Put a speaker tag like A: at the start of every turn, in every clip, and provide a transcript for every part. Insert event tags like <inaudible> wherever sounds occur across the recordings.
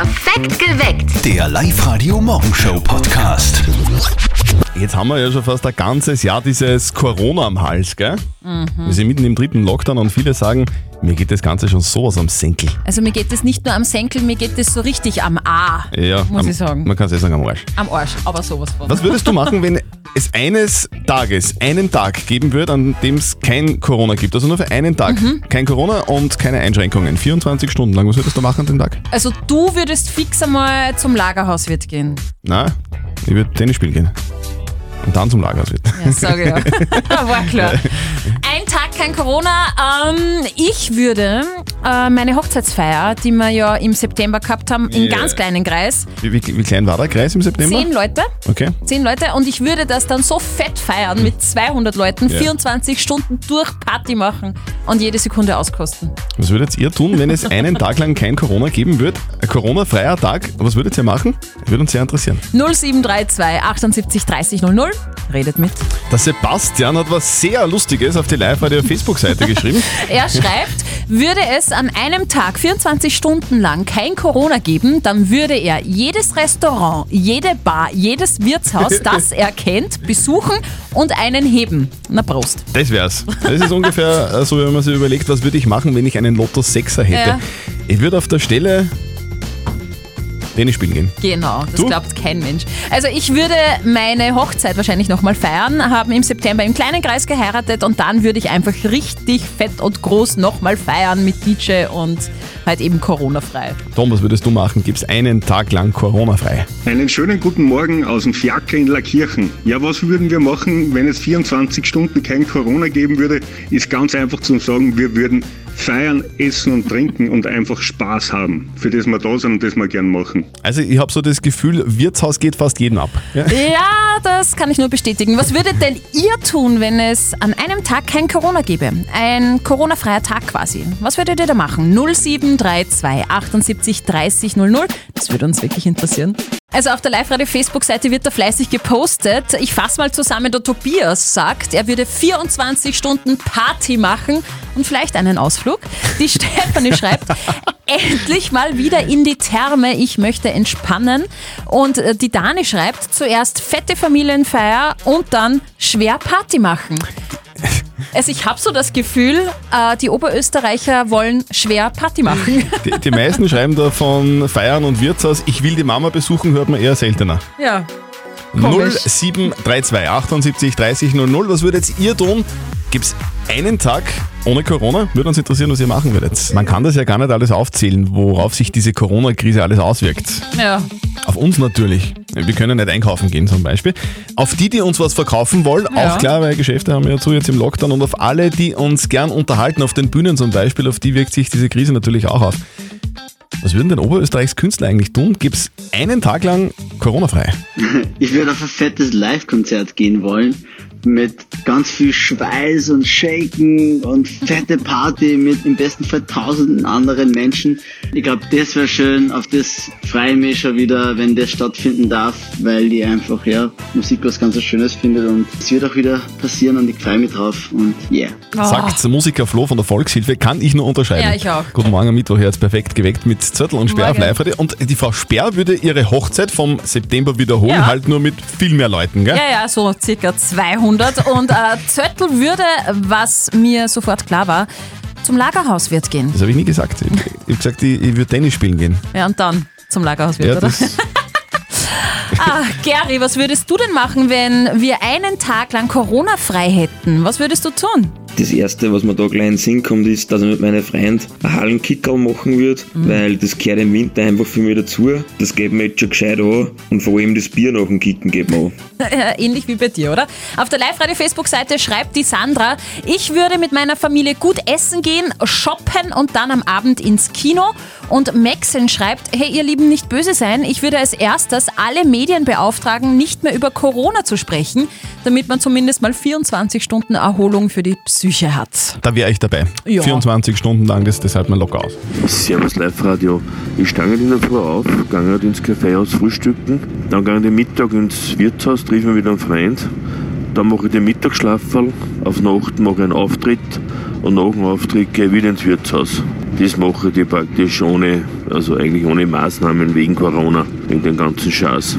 A: Perfekt geweckt.
B: Der Live-Radio Morgenshow Podcast.
C: Jetzt haben wir ja schon fast ein ganzes Jahr dieses Corona am Hals, gell? Wir sind mitten im dritten Lockdown und viele sagen, mir geht das Ganze schon sowas am Senkel.
D: Also mir geht es nicht nur am Senkel, mir geht es so richtig am A,
C: Ja,
D: muss
C: am,
D: ich sagen.
C: Man kann es eh sagen am Arsch.
D: Am Arsch, aber sowas von.
C: Was würdest du machen, wenn es eines Tages, einen Tag geben würde, an dem es kein Corona gibt? Also nur für einen Tag.
D: Mhm.
C: Kein Corona und keine Einschränkungen. 24 Stunden lang. Was würdest du machen an dem Tag?
D: Also du würdest fix einmal zum Lagerhauswirt gehen.
C: Na, ich würde Tennis spielen gehen. Und dann zum Lagerhauswirt.
D: Ja, sage ja. <laughs> <laughs> War klar. Ein Tag kein Corona. Ähm, ich würde äh, meine Hochzeitsfeier, die wir ja im September gehabt haben, in
C: Ja.
D: ganz kleinen Kreis,
C: Wie, wie, wie klein war der Kreis im September?
D: zehn Leute,
C: Okay.
D: zehn Leute und ich würde das dann so fett feiern mit 200 Leuten,
C: Ja.
D: 24 Stunden durch Party machen und jede Sekunde auskosten.
C: Was würdet ihr tun, wenn es einen Tag lang kein Corona geben würde? Ein Corona-freier Tag. Was würdet ihr machen? Würde uns sehr interessieren.
D: 0732 78 30 00. Redet mit.
C: Der Sebastian hat was sehr Lustiges auf die Live-Radio-Facebook-Seite geschrieben. <laughs>
D: Er schreibt, würde es an einem Tag 24 Stunden lang kein Corona geben, dann würde er jedes Restaurant, jede Bar, jedes Wirtshaus, <laughs> das er kennt, besuchen und einen heben. Na Prost.
C: Das wär's. Das ist ungefähr äh, so, wenn man sich überlegt, was würde ich machen, wenn ich einen Lotto 6er hätte.
D: Ja.
C: Ich würde auf der Stelle Tennis spielen gehen.
D: Genau, das
C: Du?
D: glaubt kein Mensch. Also ich würde meine Hochzeit wahrscheinlich nochmal feiern, haben im September im kleinen Kreis geheiratet und dann würde ich einfach richtig fett und groß nochmal feiern mit DJ und halt eben Corona-frei.
C: Tom, was würdest du machen? Gibt's einen Tag lang Corona-frei?
E: Einen schönen guten Morgen aus dem Fiaker in Lackirchen. Ja, was würden wir machen, wenn es 24 Stunden kein Corona geben würde? Ist ganz einfach zu sagen, wir würden feiern, essen und trinken und einfach Spaß haben, für das wir da sind und das wir gern machen.
C: Also ich habe so das Gefühl, Wirtshaus geht fast jeden ab. Ja?
D: Ja, das kann ich nur bestätigen. Was würdet denn ihr tun, wenn es an einem Tag kein Corona gäbe? Ein Corona-freier Tag quasi. Was würdet ihr da machen? 0732 78 30 00. Das würde uns wirklich interessieren. Also auf der Live-Radio-Facebook-Seite wird da fleißig gepostet. Ich fasse mal zusammen, der Tobias sagt, er würde 24 Stunden Party machen und vielleicht einen Ausflug. Die <laughs> Stefanie schreibt, endlich mal wieder in die Therme, ich möchte entspannen. Und äh, die Dani schreibt, zuerst fette Familienfeier und dann schwer Party machen. Also ich habe so das Gefühl, äh, die Oberösterreicher wollen schwer Party machen.
C: Die, die meisten schreiben da von Feiern und Wirtshaus, ich will die Mama besuchen, hört man eher seltener.
D: Ja. Komisch.
C: 0732 78 30 00. Was würdet ihr tun? Gibt's einen Tag ohne Corona? Würde uns interessieren, was ihr machen würdet. Man kann das ja gar nicht alles aufzählen, worauf sich diese Corona-Krise alles auswirkt.
D: Ja.
C: Auf uns natürlich. Wir können nicht einkaufen gehen zum Beispiel. Auf die, die uns was verkaufen wollen,
D: Ja.
C: auch klar, weil Geschäfte haben ja zu jetzt im Lockdown. Und auf alle, die uns gern unterhalten, auf den Bühnen zum Beispiel, auf die wirkt sich diese Krise natürlich auch auf. Was würden denn Oberösterreichs Künstler eigentlich tun? Gibt's einen Tag lang Corona-frei? <laughs>
F: Ich würde auf ein fettes Live-Konzert gehen wollen. Mit ganz viel Schweiß und Shaken und fette Party mit im besten Fall tausenden anderen Menschen. Ich glaube, das wäre schön. Auf das freue ich mich schon wieder, wenn das stattfinden darf, weil ich einfach, ja, Musik was ganz Schönes finde und es wird auch wieder passieren und ich freue mich drauf und yeah.
C: Sagt Musiker Flo von der Volkshilfe, kann ich nur unterschreiben.
D: Ja, ich auch.
C: Guten Morgen am Mittwoch, jetzt perfekt geweckt mit Zettel und Sperr auf live Und die Frau Sperr würde ihre Hochzeit vom September wiederholen,
D: Ja.
C: halt nur mit viel mehr Leuten, gell?
D: Ja, ja, so circa 200. Und äh, Zöttl würde, was mir sofort klar war, zum Lagerhauswirt gehen.
C: Das habe ich nie gesagt. Ich, ich habe gesagt, ich, ich würde Tennis spielen gehen.
D: Ja, und dann zum Lagerhauswirt,
C: Ja,
D: oder?
C: das, <laughs>
D: Ah, Gary, was würdest du denn machen, wenn wir einen Tag lang Corona frei hätten? Was würdest du tun?
G: Das erste, was mir da gleich in den Sinn kommt, ist, dass ich mit meinen Freunden einen Hallenkickerl machen würde, weil das gehört im Winter einfach für mich dazu. Das geht mir jetzt schon gescheit an und vor allem das Bier nach dem Kicken geht mir an.
D: Äh, Ähnlich wie bei dir, oder? Auf der Live-Radio-Facebook-Seite schreibt die Sandra, ich würde mit meiner Familie gut essen gehen, shoppen und dann am Abend ins Kino. Und Maxen schreibt, hey ihr Lieben, nicht böse sein, ich würde als erstes alle Medien beauftragen, nicht mehr über Corona zu sprechen, damit man zumindest mal 24 Stunden Erholung für die Psyche hat.
C: da wäre ich dabei.
D: Ja.
C: 24 Stunden lang, das, das hält man locker aus.
H: Servus Live Radio. Ich steige in der Früh auf, gehe halt ins Kaffeehaus frühstücken, dann gehe ich den Mittag ins Wirtshaus, treffe mich wieder einen Freund, dann mache ich den Mittagsschlafel, auf Nacht mache ich einen Auftritt und nach dem Auftritt gehe ich wieder ins Wirtshaus. Das mache ich praktisch ohne, also eigentlich ohne Maßnahmen wegen Corona, wegen den ganzen Scheiß.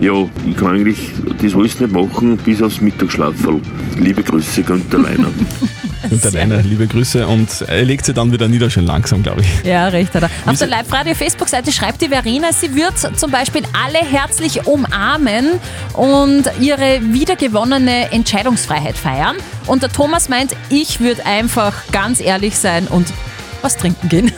H: Ja, ich kann eigentlich das alles nicht machen, bis aufs Mittagsschlaferl. Liebe Grüße, Günther Leiner. <laughs>
C: Günther Leiner, liebe Grüße und er legt sie dann wieder nieder, schön langsam, glaube ich.
D: Ja, recht hat er. Auf der Live-Radio-Facebook-Seite schreibt die Verena, sie wird zum Beispiel alle herzlich umarmen und ihre wiedergewonnene Entscheidungsfreiheit feiern. Und der Thomas meint, ich würde einfach ganz ehrlich sein und was trinken gehen.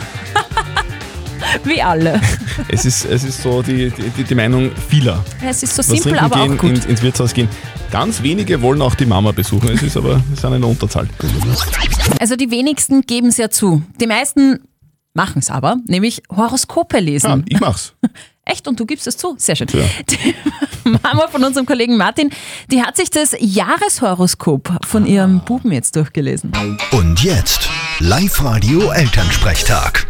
D: Wie alle. <laughs>
C: Es ist, es ist so die, die, die Meinung vieler.
D: Es ist so
C: Was
D: simpel, aber
C: gehen,
D: auch gut.
C: Ins, ins Wirtshaus gehen. Ganz wenige wollen auch die Mama besuchen. Es ist aber <laughs> es ist eine Unterzahl.
D: Also die wenigsten geben es ja zu. Die meisten machen es aber, nämlich Horoskope lesen.
C: Ja, ich mach's. <laughs>
D: Echt? Und du gibst es zu? Sehr schön.
C: Ja.
D: Die Mama von unserem Kollegen Martin, die hat sich das Jahreshoroskop von ihrem Buben jetzt durchgelesen.
B: Und jetzt Live-Radio Elternsprechtag.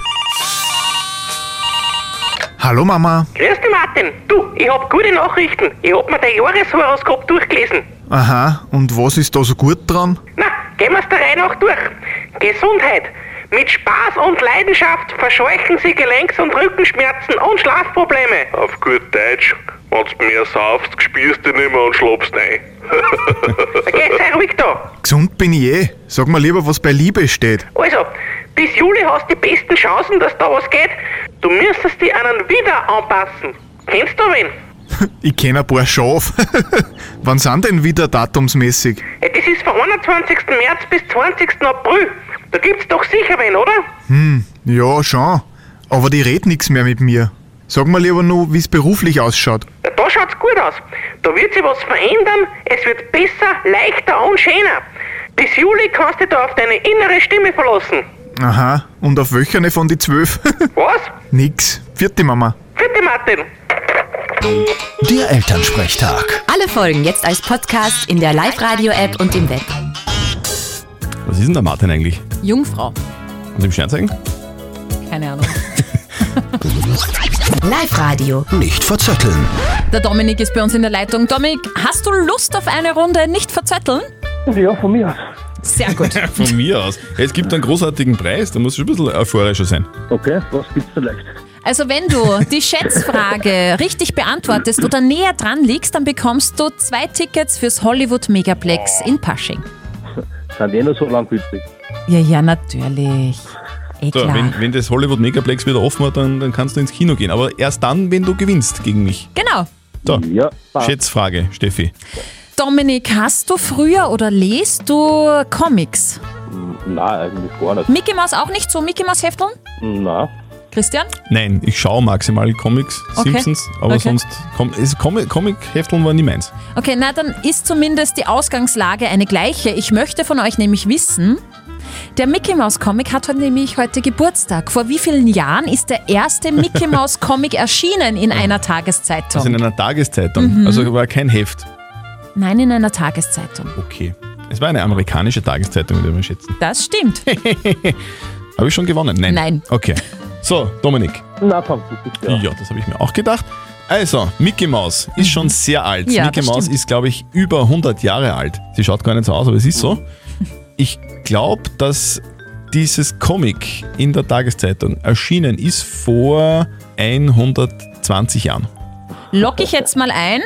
A: Hallo Mama.
I: Grüß dich, Martin. Du, ich hab gute Nachrichten. Ich hab mir dein Jahreshoroskop durchgelesen.
A: Aha, und was ist da so gut dran?
I: Na, gehen wir's der Reihe nach durch. Gesundheit. Mit Spaß und Leidenschaft verscheuchen Sie Gelenks- und Rückenschmerzen und Schlafprobleme.
J: Auf gut Deutsch, wenn du mehr saufst, spürst du nicht mehr und schlafst ein. <laughs> <laughs>
I: Okay, sei ruhig da.
A: Gesund bin ich eh. Sag mal lieber, was bei Liebe steht.
I: Also, bis Juli hast du die besten Chancen, dass da was geht. Du müsstest an einen wieder anpassen. Kennst du wen? <laughs>
A: Ich kenn ein paar Schaf. <laughs> Wann sind denn wieder datumsmäßig?
I: Ja, das ist vom 21. März bis 20. April. Da gibt's doch sicher wen, oder?
A: Hm, ja, schon. Aber die redet nix mehr mit mir. Sag mal lieber nur, wie's beruflich ausschaut.
I: Ja, da schaut's gut aus. Da wird sich was verändern. Es wird besser, leichter und schöner. Bis Juli kannst du da auf deine innere Stimme verlassen.
A: Aha, und auf welcher von die zwölf? <laughs>
I: Was?
A: nix. Vierte Mama.
I: Bitte, Martin.
B: Der Elternsprechtag.
K: Alle Folgen jetzt als Podcast in der Live-Radio-App und im Web.
C: Was ist denn der Martin eigentlich?
D: Jungfrau.
C: Und im Sternzeichen?
D: Keine Ahnung. <laughs>
K: Live-Radio.
B: Nicht verzetteln.
D: Der Dominik ist bei uns in der Leitung. Dominik, hast du Lust auf eine Runde nicht verzötteln?
I: Ja, von mir aus.
D: Sehr gut. <laughs>
C: Von mir aus. Es gibt einen großartigen Preis, da muss schon ein bisschen euphorischer sein.
I: Okay, was gibt's vielleicht?
D: Also wenn du die <laughs> Schätzfrage richtig beantwortest oder näher dran liegst, dann bekommst du zwei Tickets fürs Hollywood Megaplex in Pasching. <laughs>
I: Sind eh noch so lang gültig.
D: Ja, ja, natürlich. Eh
C: So, wenn, wenn das Hollywood Megaplex wieder offen hat, dann, dann kannst du ins Kino gehen. Aber erst dann, wenn du gewinnst gegen mich.
D: Genau.
C: So,
I: Ja.
C: Schätzfrage, Steffi.
D: Dominik, hast du früher oder lest du Comics?
I: Nein, eigentlich gar nicht.
D: Mickey Mouse auch nicht so Mickey Mouse Hefteln?
I: Nein.
D: Christian?
C: Nein, ich schaue maximal Comics,
D: Okay.
C: Simpsons, aber
D: Okay.
C: sonst Com es- Comic- Comic-Hefteln war nie meins.
D: Okay, na dann ist zumindest die Ausgangslage eine gleiche. Ich möchte von euch nämlich wissen, der Mickey Mouse Comic hat heute nämlich heute Geburtstag. Vor wie vielen Jahren ist der erste Mickey <laughs> Mouse Comic erschienen in einer Tageszeitung?
C: Also in einer Tageszeitung, also war kein Heft.
D: Nein, in einer Tageszeitung.
C: Okay. Es war eine amerikanische Tageszeitung, würde man schätzen.
D: Das stimmt. <laughs>
C: Habe ich schon gewonnen? Nein.
D: Nein.
C: Okay. So, Dominik.
I: Fang du bitte
C: Ja, das habe ich mir auch gedacht. Also, Mickey Mouse ist schon sehr alt.
D: Mhm. Ja,
C: Mickey Mouse
D: stimmt.
C: ist, glaube ich, über 100 Jahre alt. Sie schaut gar nicht so aus, aber es ist so. <laughs> Ich glaube, dass dieses Comic in der Tageszeitung erschienen ist vor 120 Jahren.
D: Lock ich jetzt mal ein.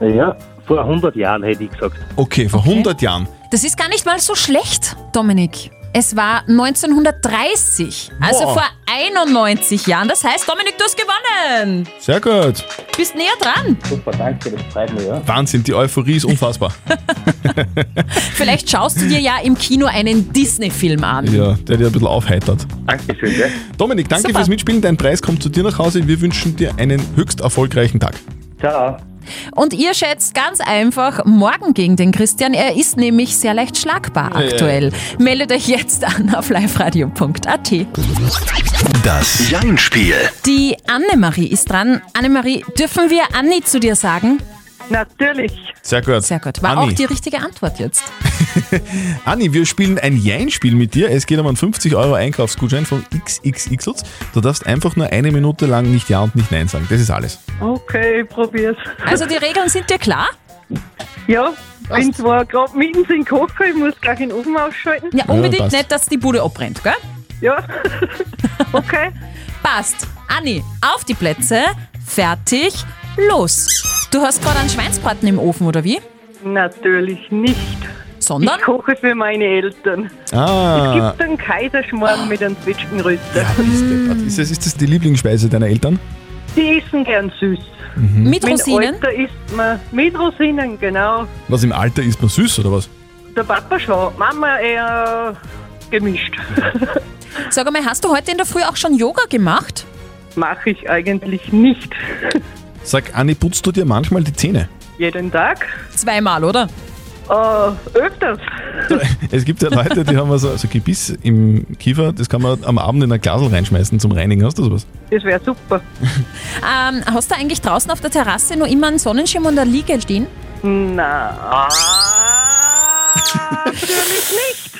I: Ja, vor 100 Jahren hätte ich gesagt.
C: Okay, vor 100 Jahren.
D: Das ist gar nicht mal so schlecht, Dominik. Es war 1930, also
C: Boah.
D: vor 91 Jahren. Das heißt, Dominik, du hast gewonnen.
C: Sehr gut.
D: Bist näher dran.
I: Super, danke, das freut mich, ja.
C: Wahnsinn, die Euphorie ist unfassbar. <laughs>
D: Vielleicht schaust du dir ja im Kino einen Disney-Film an.
C: Ja, der dir ein bisschen aufheitert.
I: Dankeschön, gell?
C: Dominik, danke
D: Super.
C: fürs Mitspielen. Dein Preis kommt zu dir nach Hause. Wir wünschen dir einen höchst erfolgreichen Tag.
I: Ciao.
D: Und ihr schätzt ganz einfach morgen gegen den Christian. Er ist nämlich sehr leicht schlagbar
C: Ja, ja,
D: aktuell. Meldet euch jetzt an auf liveradio.at.
B: Das Jein-Spiel.
D: Die Annemarie ist dran. Annemarie, dürfen wir Anni zu dir sagen?
I: Natürlich.
C: Sehr gut.
D: Sehr gut. War
C: Anni.
D: auch die richtige Antwort jetzt. <laughs>
C: Anni, wir spielen ein Jein-Spiel mit dir. Es geht um einen 50 Euro Einkaufsgutschein von XXXlutz. Du darfst einfach nur eine Minute lang nicht Ja und nicht Nein sagen. Das ist alles.
I: Okay, ich probier's.
D: Also die Regeln sind dir klar?
I: Ja, bin zwar gerade mitten in Kochen, ich muss gleich den Ofen ausschalten.
D: Ja, unbedingt
C: passt.
D: nicht, dass die Bude abbrennt, gell?
I: Ja. <laughs>
L: Okay. <laughs>
D: Passt. Anni, auf die Plätze. Fertig. Los. Du hast gerade einen Schweinsbraten im Ofen, oder wie?
L: Natürlich nicht.
D: Sondern?
L: Ich koche für meine Eltern.
C: Ah.
L: Es gibt einen Kaiserschmarrn mit einem Zwetschgenröster.
C: Ist das, ist das die Lieblingsspeise deiner Eltern?
L: Die essen gern süß.
D: Mit
L: Mein
D: Rosinen?
L: Alter isst man mit Rosinen, genau.
C: Was im Alter ist man süß oder was?
L: Der Papa schon, Mama eher gemischt.
D: Sag einmal, hast du heute in der Früh auch schon Yoga gemacht?
L: Mache ich eigentlich nicht.
C: Sag, Anni, putzt du dir manchmal die Zähne?
L: Jeden Tag?
D: Zweimal, oder?
L: Äh, öfters.
C: Es gibt ja Leute, die haben also, so Gebiss im Kiefer, das kann man am Abend in ein Glasel reinschmeißen zum Reinigen. Hast du sowas?
L: Das wäre super. <laughs>
D: Ähm, hast du eigentlich draußen auf der Terrasse noch immer einen Sonnenschirm und eine Liege stehen?
L: Na. Natürlich nicht.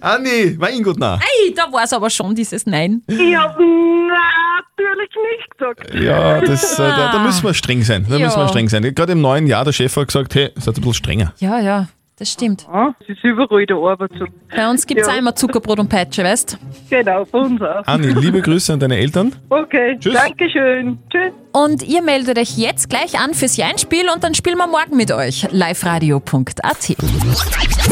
C: Anni, mein Gott, na.
D: Ei, da war es aber schon dieses Nein.
L: Ich habe gesagt.
C: Ja, das, äh, da, da müssen wir streng sein. Da
D: Ja.
C: müssen wir streng sein. Gerade im neuen Jahr, der Chef hat gesagt, hey, seid ein bisschen strenger.
D: Ja, ja, das stimmt.
L: Es ist überall der Arbeit so.
D: Bei uns gibt es
L: Ja.
D: auch immer Zuckerbrot und Peitsche, weißt
L: Genau, von uns auch.
C: Anni, liebe Grüße an deine Eltern.
L: Okay,
C: Tschüss.
L: Dankeschön. Tschüss.
D: Und ihr meldet euch jetzt gleich an fürs Jeinspiel und dann spielen wir morgen mit euch. liveradio.at.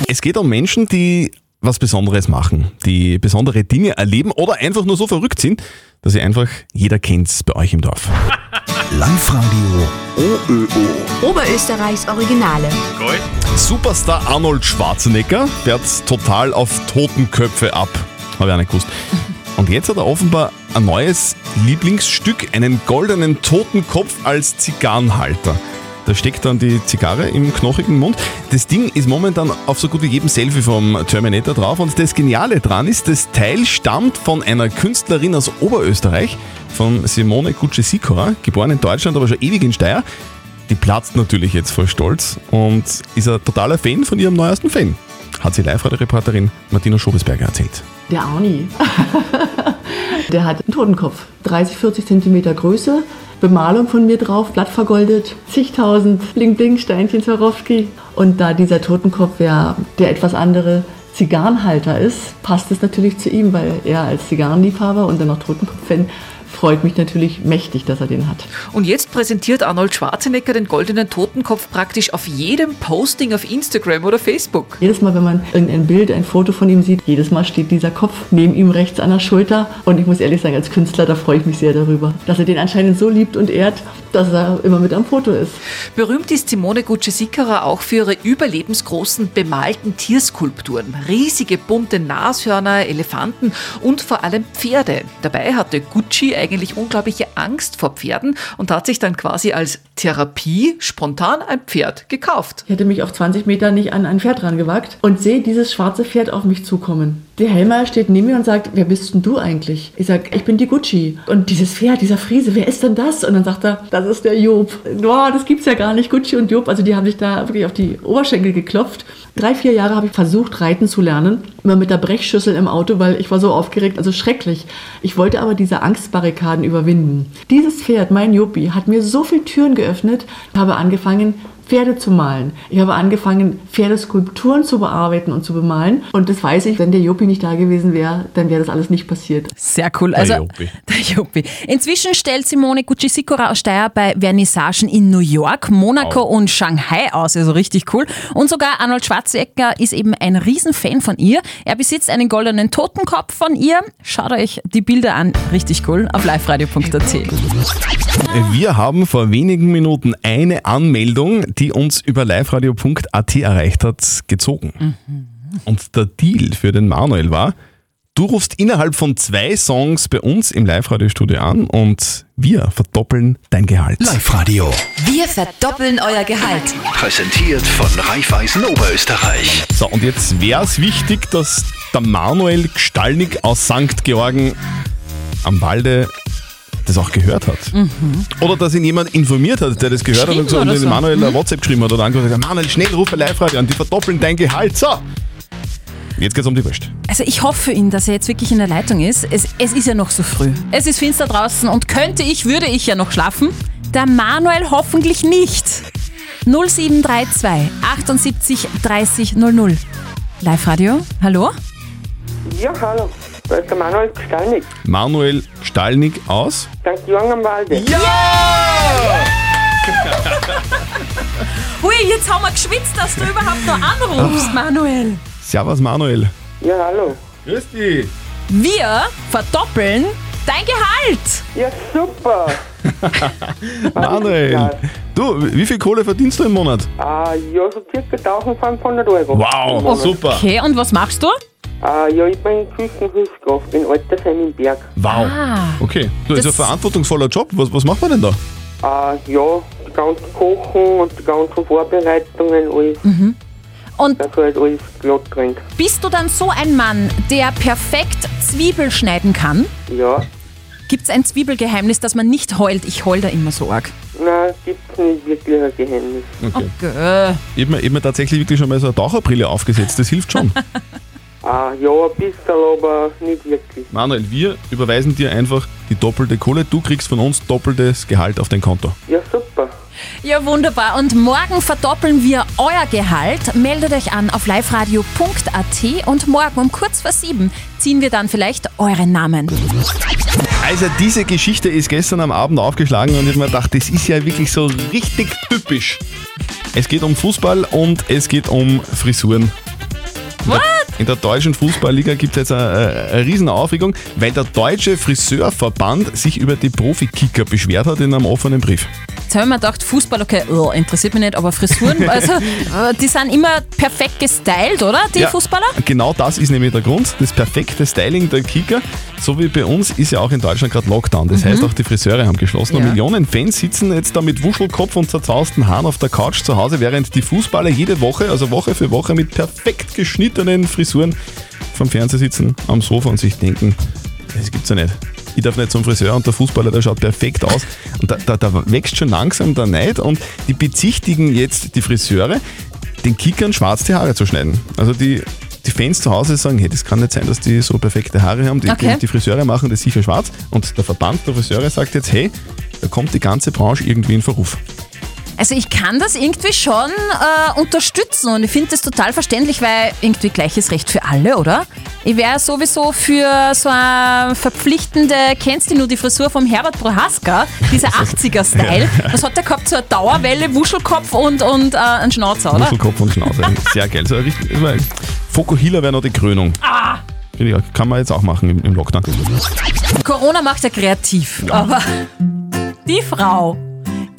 C: Es geht um Menschen, die was Besonderes machen, die besondere Dinge erleben oder einfach nur so verrückt sind, dass sie einfach jeder kennt's bei euch im Dorf. <laughs>
B: Live-Radio OÖO.
K: Oberösterreichs Originale.
C: Superstar Arnold Schwarzenegger fährt total auf Totenköpfe ab. Habe ich auch nicht gewusst. <laughs> Und jetzt hat er offenbar ein neues Lieblingsstück, einen goldenen Totenkopf als Zigarrenhalter. Da steckt dann die Zigarre im knochigen Mund. Das Ding ist momentan auf so gut wie jedem Selfie vom Terminator drauf. Und das Geniale dran ist, das Teil stammt von einer Künstlerin aus Oberösterreich, von Simone Gucci-Sikora, geboren in Deutschland, aber schon ewig in Steyr. Die platzt natürlich jetzt vor Stolz und ist ein totaler Fan von ihrem neuesten Fan. Hat sie Live-Radio-Reporterin Martina Schobesberger erzählt.
M: Der Arni. <laughs> Der hat einen Totenkopf. 30, 40 Zentimeter Größe. Bemalung von mir drauf, Blatt vergoldet, zigtausend Bling-Bling-Steinchen Swarovski. Und da dieser Totenkopf ja der etwas andere Zigarrenhalter ist, passt es natürlich zu ihm, weil er als Zigarrenliebhaber und dann noch Totenkopf-Fan freut mich natürlich mächtig, dass er den hat.
N: Und jetzt präsentiert Arnold Schwarzenegger den goldenen Totenkopf praktisch auf jedem Posting auf Instagram oder Facebook.
M: Jedes Mal, wenn man irgendein Bild, ein Foto von ihm sieht, jedes Mal steht dieser Kopf neben ihm rechts an der Schulter. Und ich muss ehrlich sagen, als Künstler, da freue ich mich sehr darüber, dass er den anscheinend so liebt und ehrt, dass er immer mit am Foto ist.
N: Berühmt ist Simone Gucci-Sikora auch für ihre überlebensgroßen bemalten Tierskulpturen. Riesige bunte Nashörner, Elefanten und vor allem Pferde. Dabei hatte Gucci eigentlich unglaubliche Angst vor Pferden und hat sich dann quasi als Therapie spontan ein Pferd gekauft.
M: Ich hätte mich auf 20 Meter nicht an ein Pferd rangewagt und sehe dieses schwarze Pferd auf mich zukommen. Der Helmer steht neben mir und sagt, wer bist denn du eigentlich? Ich sage, ich bin die Gucci. Und dieses Pferd, dieser Friese, wer ist denn das? Und dann sagt er, das ist der Job. Boah, das gibt's ja gar nicht, Gucci und Job. Also die haben sich da wirklich auf die Oberschenkel geklopft. Drei, vier Jahre habe ich versucht, reiten zu lernen. Immer mit der Brechschüssel im Auto, weil ich war so aufgeregt, also schrecklich. Ich wollte aber diese Angstbarrikaden überwinden. Dieses Pferd, mein Jopi, hat mir so viele Türen geöffnet, habe angefangen, Pferde zu malen. Ich habe angefangen, Pferdeskulpturen zu bearbeiten und zu bemalen. Und das weiß ich, wenn der Jopi nicht da gewesen wäre, dann wäre das alles nicht passiert.
D: Sehr cool. Also, <laughs> der Jopi. Inzwischen stellt Simone Gucci-Sikora aus Steyr bei Vernissagen in New York, Monaco und Shanghai aus. Also richtig cool. Und sogar Arnold Schwarzenegger ist eben ein Riesenfan von ihr. Er besitzt einen goldenen Totenkopf von ihr. Schaut euch die Bilder an. Richtig cool. Auf liveradio.at.
C: Wir haben vor wenigen Minuten eine Anmeldung, die uns über liveradio.at erreicht hat, gezogen. Und der Deal für den Manuel war, du rufst innerhalb von zwei Songs bei uns im Live-Radio-Studio an und wir verdoppeln dein Gehalt.
B: Live-Radio.
K: Wir verdoppeln euer Gehalt.
B: Präsentiert von Raiffeisen Oberösterreich.
C: So, und jetzt wäre es wichtig, dass der Manuel Gestalnik aus St. Georgen am Walde das auch gehört hat. Oder dass ihn jemand informiert hat, der das gehört hat und, so, und
D: so.
C: Manuel
D: Mhm.
C: ein WhatsApp geschrieben hat oder angerufen hat, Manuel, schnell ruf bei Live-Radio an, die verdoppeln dein Gehalt. So, jetzt geht's um die Wurst.
D: Also ich hoffe für ihn, dass er jetzt wirklich in der Leitung ist. Es, es ist ja noch so früh. Es ist finster draußen und könnte ich, würde ich ja noch schlafen. Der Manuel hoffentlich nicht. 0732 78 30 00. Live-Radio, hallo?
L: Ja, hallo. Da ist der Manuel Gestalnig.
C: Manuel Stallnig aus.
L: St. Jürgen am Walde. <laughs>
D: Hui, jetzt haben wir geschwitzt, dass du überhaupt noch anrufst, Manuel.
C: Servus Manuel.
L: Ja, hallo.
C: Grüß dich.
D: Wir verdoppeln dein Gehalt.
L: Ja, super. <laughs>
C: Manuel. Du, wie viel Kohle verdienst du im Monat?
L: Ah, ja, so circa 1500 Euro.
C: Wow, super.
D: Okay, und was machst du?
L: Ah, ja, ich bin Küchenhilfskraft in Altersheim im Berg.
C: Wow.
D: Ah.
C: Okay. Du, ist ein verantwortungsvoller Job. Was, was macht man denn da?
L: Ah, ja, die ganzen Kochen und die ganzen Vorbereitungen, alles.
D: Mhm. Und
L: dass halt alles glatt rennt.
D: bist du dann so ein Mann, der perfekt Zwiebel schneiden kann?
L: Ja.
D: Gibt es ein Zwiebelgeheimnis, dass man nicht heult? Ich heul da immer so arg.
L: Nein, gibt's nicht wirklich ein Geheimnis.
C: Okay.
D: Okay.
C: Ich habe mir, ich hab mir tatsächlich wirklich schon mal so eine Taucherbrille aufgesetzt. Das hilft schon. <laughs>
L: Ah, ja, ein bisschen, aber nicht wirklich.
C: Manuel, wir überweisen dir einfach die doppelte Kohle. Du kriegst von uns doppeltes Gehalt auf dein Konto.
L: Ja, super.
D: Ja, wunderbar. Und morgen verdoppeln wir euer Gehalt. Meldet euch an auf liveradio.at und morgen um kurz vor sieben ziehen wir dann vielleicht euren Namen.
C: Also diese Geschichte ist gestern am Abend aufgeschlagen und ich habe mir gedacht, das ist ja wirklich so richtig typisch. Es geht um Fußball und es geht um Frisuren. Der, in der deutschen Fußballliga gibt es jetzt eine, eine riesen Aufregung, weil der deutsche Friseurverband sich über die Profikicker beschwert hat in einem offenen Brief.
D: Jetzt haben wir gedacht, Fußball, okay, oh, interessiert mich nicht, aber Frisuren, <laughs> also äh, die sind immer perfekt gestylt, oder? Die
C: Ja,
D: Fußballer?
C: Genau das ist nämlich der Grund. Das perfekte Styling der Kicker. So wie bei uns ist ja auch in Deutschland gerade Lockdown. Das
D: Mhm.
C: heißt, auch die Friseure haben geschlossen. Und
D: Ja.
C: Millionen Fans sitzen jetzt da mit Wuschelkopf und zerzausten Haaren auf der Couch zu Hause, während die Fußballer jede Woche, also Woche für Woche, mit perfekt geschnittenen Frisuren vom Fernseher sitzen, am Sofa und sich denken, das gibt's ja nicht. Ich darf nicht zum Friseur und der Fußballer, der schaut perfekt aus. Und da, da, da wächst schon langsam der Neid und die bezichtigen jetzt die Friseure, den Kickern schwarz die Haare zu schneiden. Also die, die Fans zu Hause sagen, hey, das kann nicht sein, dass die so perfekte Haare haben. Die,
D: Okay.
C: die Friseure machen das sicher schwarz. Und der Verband der Friseure sagt jetzt, hey, da kommt die ganze Branche irgendwie in Verruf.
D: Also ich kann das irgendwie schon äh, unterstützen und ich finde das total verständlich, weil irgendwie gleiches Recht für alle, oder? Ich wäre sowieso für so eine verpflichtende, kennst du nur die Frisur vom Herbert Prohaska, dieser 80er-Style. <laughs>
C: Ja.
D: Was hat der gehabt? So eine Dauerwelle, Wuschelkopf und, und äh, ein Schnauzer, oder?
C: Wuschelkopf und Schnauze. <laughs> Sehr geil. So, richtig, Fokuhila wäre noch die Krönung.
D: Ah!
C: Finde ich auch. Kann man jetzt auch machen im, im Lockdown.
D: Corona macht ja kreativ, aber die Frau,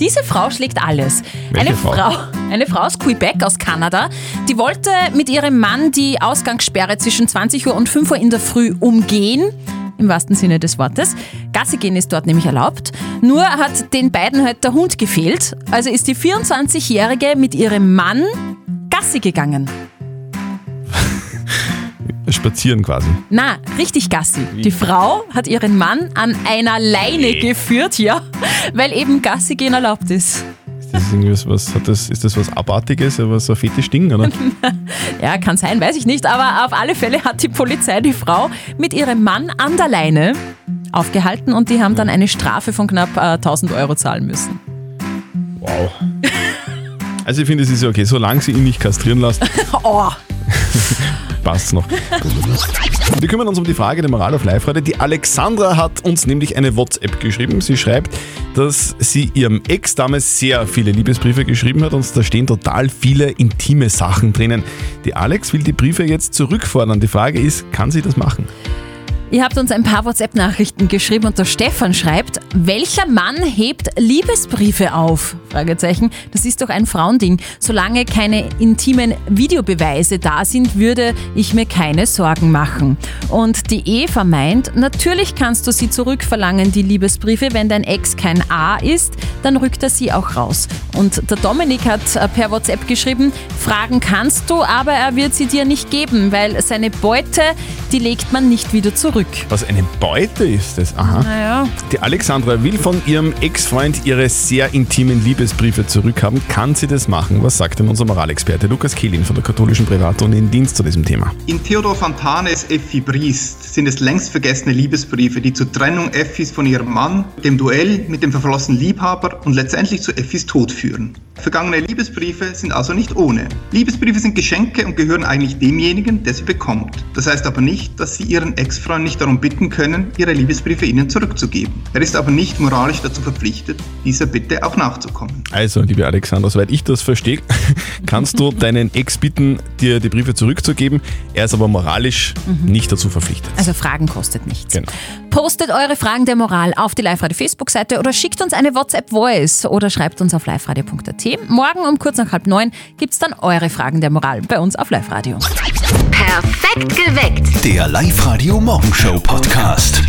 D: diese Frau schlägt alles.
C: Welche
D: eine
C: Frau?
D: Frau, eine Frau aus Quebec, aus Kanada, die wollte mit ihrem Mann die Ausgangssperre zwischen 20 Uhr und 5 Uhr in der Früh umgehen. Im wahrsten Sinne des Wortes. Gassi gehen ist dort nämlich erlaubt. Nur hat den beiden halt der Hund gefehlt. Also ist die 24-Jährige mit ihrem Mann Gassi gegangen.
C: Spazieren quasi.
D: Na, richtig Gassi. Die Frau hat ihren Mann an einer Leine geführt, ja, weil eben Gassi gehen erlaubt ist.
C: Ist das irgendwie was, was hat das, ist das was Abartiges, was so ein Fetischding, oder? <laughs>
D: Ja, kann sein, weiß ich nicht, aber auf alle Fälle hat die Polizei die Frau mit ihrem Mann an der Leine aufgehalten und die haben dann eine Strafe von knapp äh, 1000 Euro zahlen müssen.
C: Wow. <laughs> Also ich finde, es ist ja okay, solange sie ihn nicht kastrieren lässt, <laughs>
D: Oh,
C: passt's noch. <laughs> Wir kümmern uns um die Frage der Moral auf live -Radio. Die Alexandra hat uns nämlich eine WhatsApp geschrieben. Sie schreibt, dass sie ihrem Ex damals sehr viele Liebesbriefe geschrieben hat und da stehen total viele intime Sachen drinnen. Die Alex will die Briefe jetzt zurückfordern. Die Frage ist, kann sie das machen?
D: Ihr habt uns ein paar WhatsApp-Nachrichten geschrieben und der Stefan schreibt, welcher Mann hebt Liebesbriefe auf? Fragezeichen. Das ist doch ein Frauending. Solange keine intimen Videobeweise da sind, würde ich mir keine Sorgen machen. Und die Eva meint, natürlich kannst du sie zurückverlangen, die Liebesbriefe. Wenn dein Ex kein A ist, dann rückt er sie auch raus. Und der Dominik hat äh, per WhatsApp geschrieben, Fragen kannst du, aber er wird sie dir nicht geben, weil seine Beute, die legt man nicht wieder zurück.
C: Was eine Beute ist das? Aha.
D: Naja.
C: Die Alexandra will von ihrem Ex-Freund ihre sehr intimen Liebesbriefe zurückhaben. Kann sie das machen? Was sagt denn unser Moralexperte Lukas Kehlin von der katholischen Privatuni in Dienst zu diesem Thema?
O: In Theodor Fontanes Effi Briest sind es längst vergessene Liebesbriefe, die zur Trennung Effis von ihrem Mann, dem Duell mit dem verflossenen Liebhaber und letztendlich zu Effis Tod führen. Vergangene Liebesbriefe sind also nicht ohne. Liebesbriefe sind Geschenke und gehören eigentlich demjenigen, der sie bekommt. Das heißt aber nicht, dass Sie Ihren Ex-Freund nicht darum bitten können, Ihre Liebesbriefe Ihnen zurückzugeben. Er ist aber nicht moralisch dazu verpflichtet, dieser Bitte auch nachzukommen.
C: Also, liebe Alexandra, soweit ich das verstehe, <laughs> kannst du deinen Ex bitten, dir die Briefe zurückzugeben. Er ist aber moralisch nicht dazu verpflichtet.
D: Also Fragen kostet nichts.
C: Genau.
D: Postet eure Fragen der Moral auf die Live-Radio Facebook-Seite oder schickt uns eine WhatsApp-Voice oder schreibt uns auf liveradio.at. Morgen um kurz nach halb neun gibt's dann eure Fragen der Moral bei uns auf Live-Radio.
K: Perfekt geweckt.
B: Der Live-Radio Morgenshow Podcast.